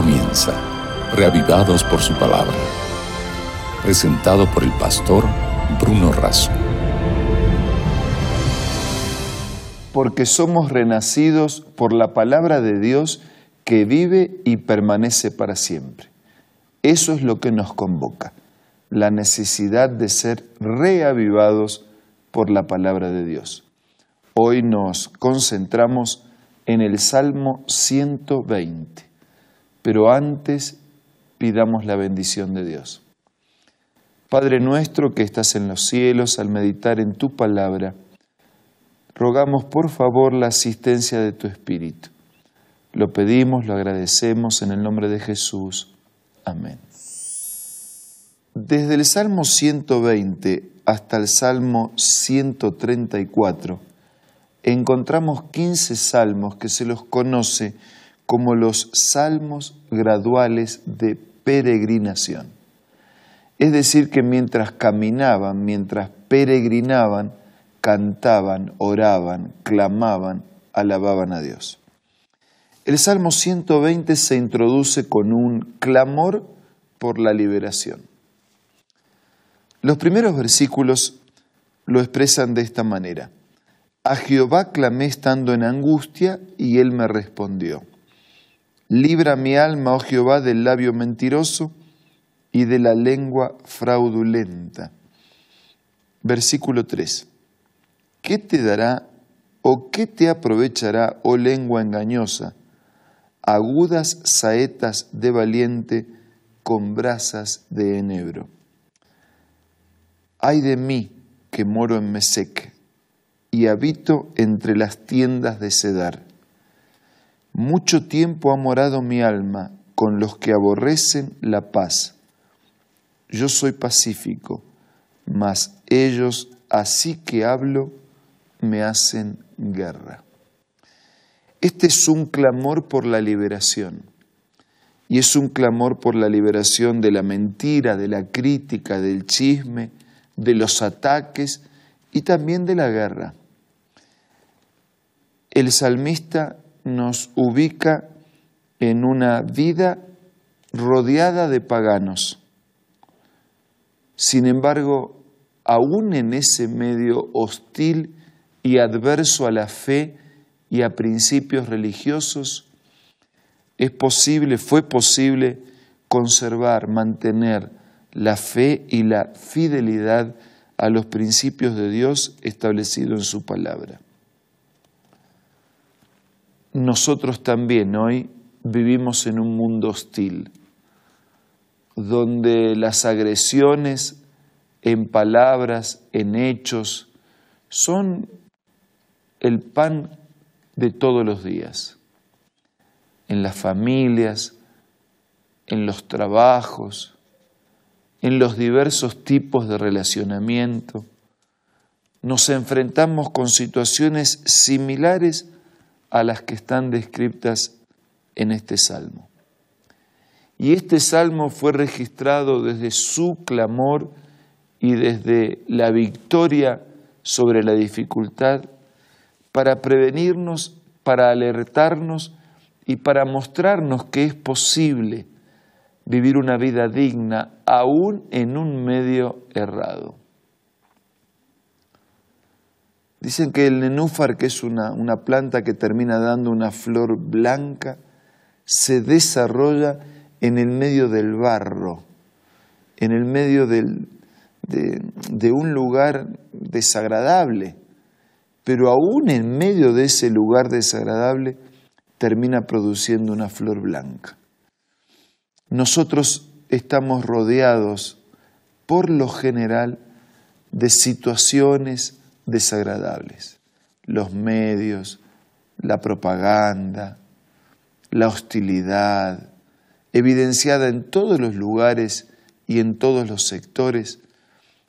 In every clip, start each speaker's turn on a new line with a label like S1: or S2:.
S1: comienza, reavivados por su palabra. Presentado por el pastor Bruno Razo.
S2: Porque somos renacidos por la palabra de Dios que vive y permanece para siempre. Eso es lo que nos convoca, la necesidad de ser reavivados por la palabra de Dios. Hoy nos concentramos en el Salmo 120, pero antes pidamos la bendición de Dios. Padre nuestro que estás en los cielos, al meditar en tu palabra, rogamos por favor la asistencia de tu Espíritu. Lo pedimos, lo agradecemos en el nombre de Jesús. Amén. Desde el Salmo 120 hasta el Salmo 134, encontramos 15 salmos que se los conoce como los salmos graduales de peregrinación. Es decir, que mientras caminaban, mientras peregrinaban, cantaban, oraban, clamaban, alababan a Dios. El Salmo 120 se introduce con un clamor por la liberación. Los primeros versículos lo expresan de esta manera. A Jehová clamé estando en angustia y él me respondió. Libra mi alma, oh Jehová, del labio mentiroso y de la lengua fraudulenta. Versículo 3. ¿Qué te dará o qué te aprovechará, oh lengua engañosa, agudas saetas de valiente con brasas de enebro? Ay de mí que moro en Mesec y habito entre las tiendas de Cedar. Mucho tiempo ha morado mi alma con los que aborrecen la paz. Yo soy pacífico, mas ellos, así que hablo, me hacen guerra. Este es un clamor por la liberación. Y es un clamor por la liberación de la mentira, de la crítica, del chisme, de los ataques y también de la guerra. El salmista nos ubica en una vida rodeada de paganos. Sin embargo, aún en ese medio hostil y adverso a la fe y a principios religiosos, es posible, fue posible conservar, mantener la fe y la fidelidad a los principios de Dios establecidos en su palabra. Nosotros también hoy vivimos en un mundo hostil, donde las agresiones en palabras, en hechos, son el pan de todos los días, en las familias, en los trabajos, en los diversos tipos de relacionamiento, nos enfrentamos con situaciones similares a las que están descritas en este salmo. Y este salmo fue registrado desde su clamor y desde la victoria sobre la dificultad para prevenirnos, para alertarnos y para mostrarnos que es posible vivir una vida digna aún en un medio errado. Dicen que el nenúfar, que es una, planta que termina dando una flor blanca, se desarrolla en el medio del barro, en el medio de, de un lugar desagradable, pero aún en medio de ese lugar desagradable termina produciendo una flor blanca. Nosotros estamos rodeados por lo general de situaciones desagradables. Los medios, la propaganda, la hostilidad, evidenciada en todos los lugares y en todos los sectores,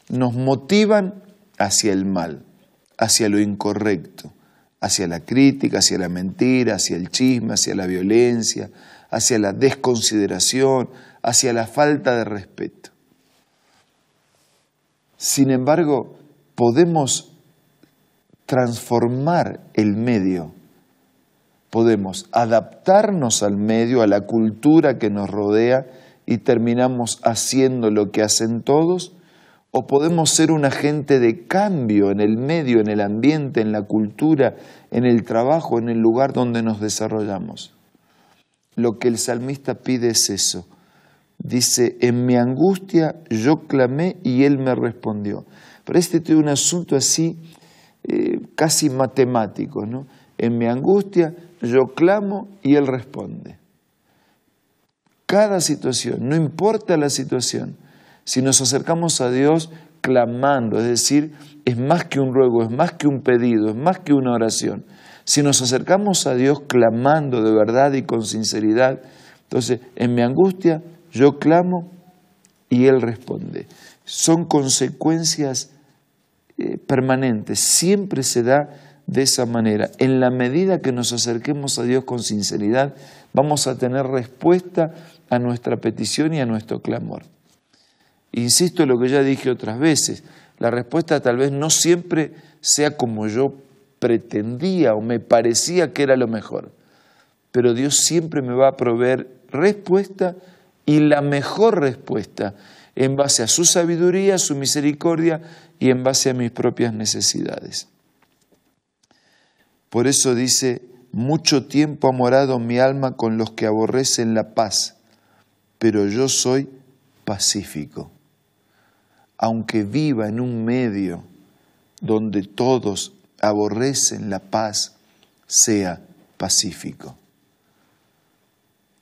S2: nos motivan hacia el mal, hacia lo incorrecto, hacia la crítica, hacia la mentira, hacia el chisme, hacia la violencia, hacia la desconsideración, hacia la falta de respeto. Sin embargo, podemos transformar el medio Podemos adaptarnos al medio, a la cultura que nos rodea y terminamos haciendo lo que hacen todos, o podemos ser un agente de cambio en el medio, en el ambiente, en la cultura, en el trabajo, en el lugar donde nos desarrollamos. Lo que el salmista pide es eso. Dice, en mi angustia yo clamé y él me respondió. Pero este un asunto así eh, casi matemático, ¿no? En mi angustia yo clamo y Él responde. Cada situación, no importa la situación, si nos acercamos a Dios clamando, es decir, es más que un ruego, es más que un pedido, es más que una oración. Si nos acercamos a Dios clamando de verdad y con sinceridad, entonces en mi angustia yo clamo y Él responde. Son consecuencias eh, permanentes, siempre se da de esa manera. En la medida que nos acerquemos a Dios con sinceridad, vamos a tener respuesta a nuestra petición y a nuestro clamor. Insisto en lo que ya dije otras veces, la respuesta tal vez no siempre sea como yo pretendía o me parecía que era lo mejor, pero Dios siempre me va a proveer respuesta y la mejor respuesta en base a su sabiduría, su misericordia y en base a mis propias necesidades. Por eso dice, mucho tiempo ha morado mi alma con los que aborrecen la paz, pero yo soy pacífico. Aunque viva en un medio donde todos aborrecen la paz, sea pacífico.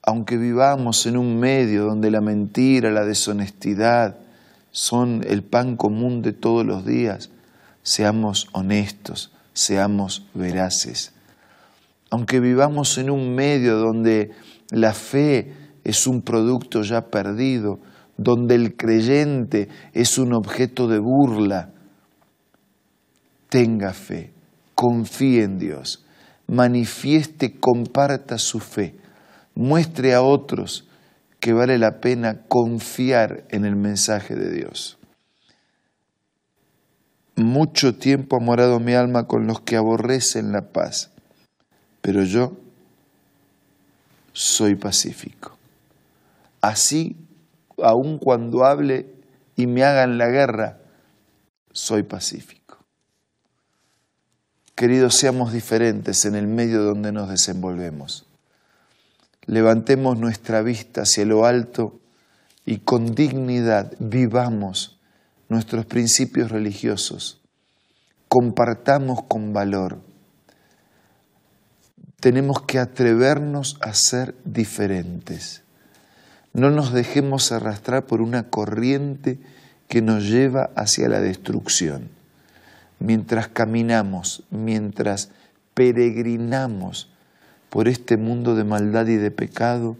S2: Aunque vivamos en un medio donde la mentira, la deshonestidad son el pan común de todos los días, seamos honestos, seamos veraces. Aunque vivamos en un medio donde la fe es un producto ya perdido, donde el creyente es un objeto de burla, tenga fe, confíe en Dios, manifieste, comparta su fe, muestre a otros que vale la pena confiar en el mensaje de Dios. Mucho tiempo ha morado mi alma con los que aborrecen la paz, pero yo soy pacífico. Así, aun cuando hable y me hagan la guerra, soy pacífico. Queridos, seamos diferentes en el medio donde nos desenvolvemos. Levantemos nuestra vista hacia lo alto y con dignidad vivamos nuestros principios religiosos, compartamos con valor. Tenemos que atrevernos a ser diferentes. No nos dejemos arrastrar por una corriente que nos lleva hacia la destrucción. Mientras caminamos, mientras peregrinamos por este mundo de maldad y de pecado,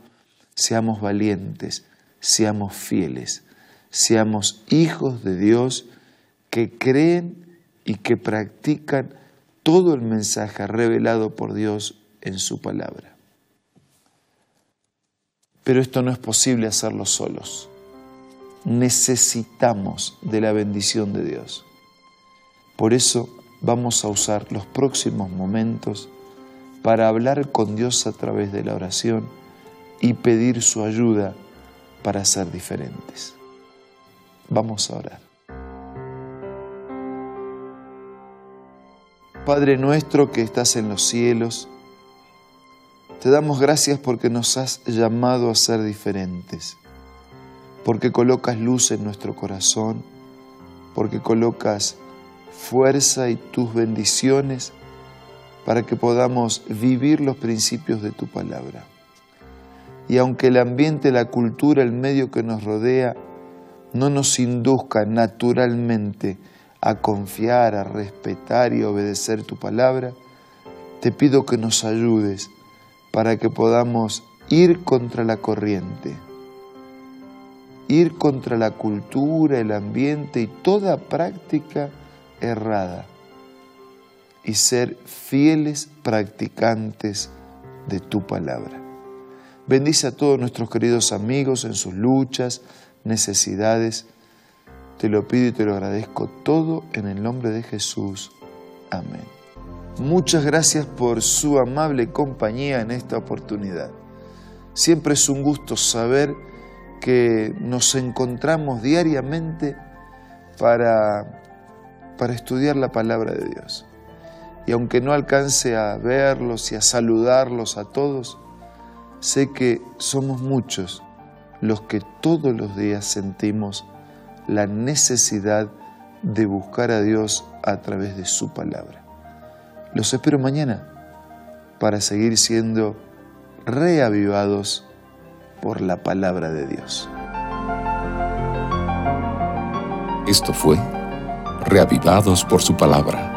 S2: seamos valientes, seamos fieles seamos hijos de Dios que creen y que practican todo el mensaje revelado por Dios en su palabra. Pero esto no es posible hacerlo solos. Necesitamos de la bendición de Dios. Por eso vamos a usar los próximos momentos para hablar con Dios a través de la oración y pedir su ayuda para ser diferentes. Vamos a orar. Padre nuestro que estás en los cielos, te damos gracias porque nos has llamado a ser diferentes, porque colocas luz en nuestro corazón, porque colocas fuerza y tus bendiciones para que podamos vivir los principios de tu palabra. Y aunque el ambiente, la cultura, el medio que nos rodea no nos induzca naturalmente a confiar, a respetar y obedecer tu palabra, te pido que nos ayudes para que podamos ir contra la corriente, ir contra la cultura, el ambiente y toda práctica errada y ser fieles practicantes de tu palabra. Bendice a todos nuestros queridos amigos en sus luchas, necesidades. Te lo pido y te lo agradezco todo en el nombre de Jesús. Amén. Muchas gracias por su amable compañía en esta oportunidad. Siempre es un gusto saber que nos encontramos diariamente para, para estudiar la palabra de Dios. Y aunque no alcance a verlos y a saludarlos a todos, sé que somos muchos los que todos los días sentimos la necesidad de buscar a Dios a través de su palabra. Los espero mañana para seguir siendo reavivados por la palabra de Dios.
S1: Esto fue Reavivados por su palabra,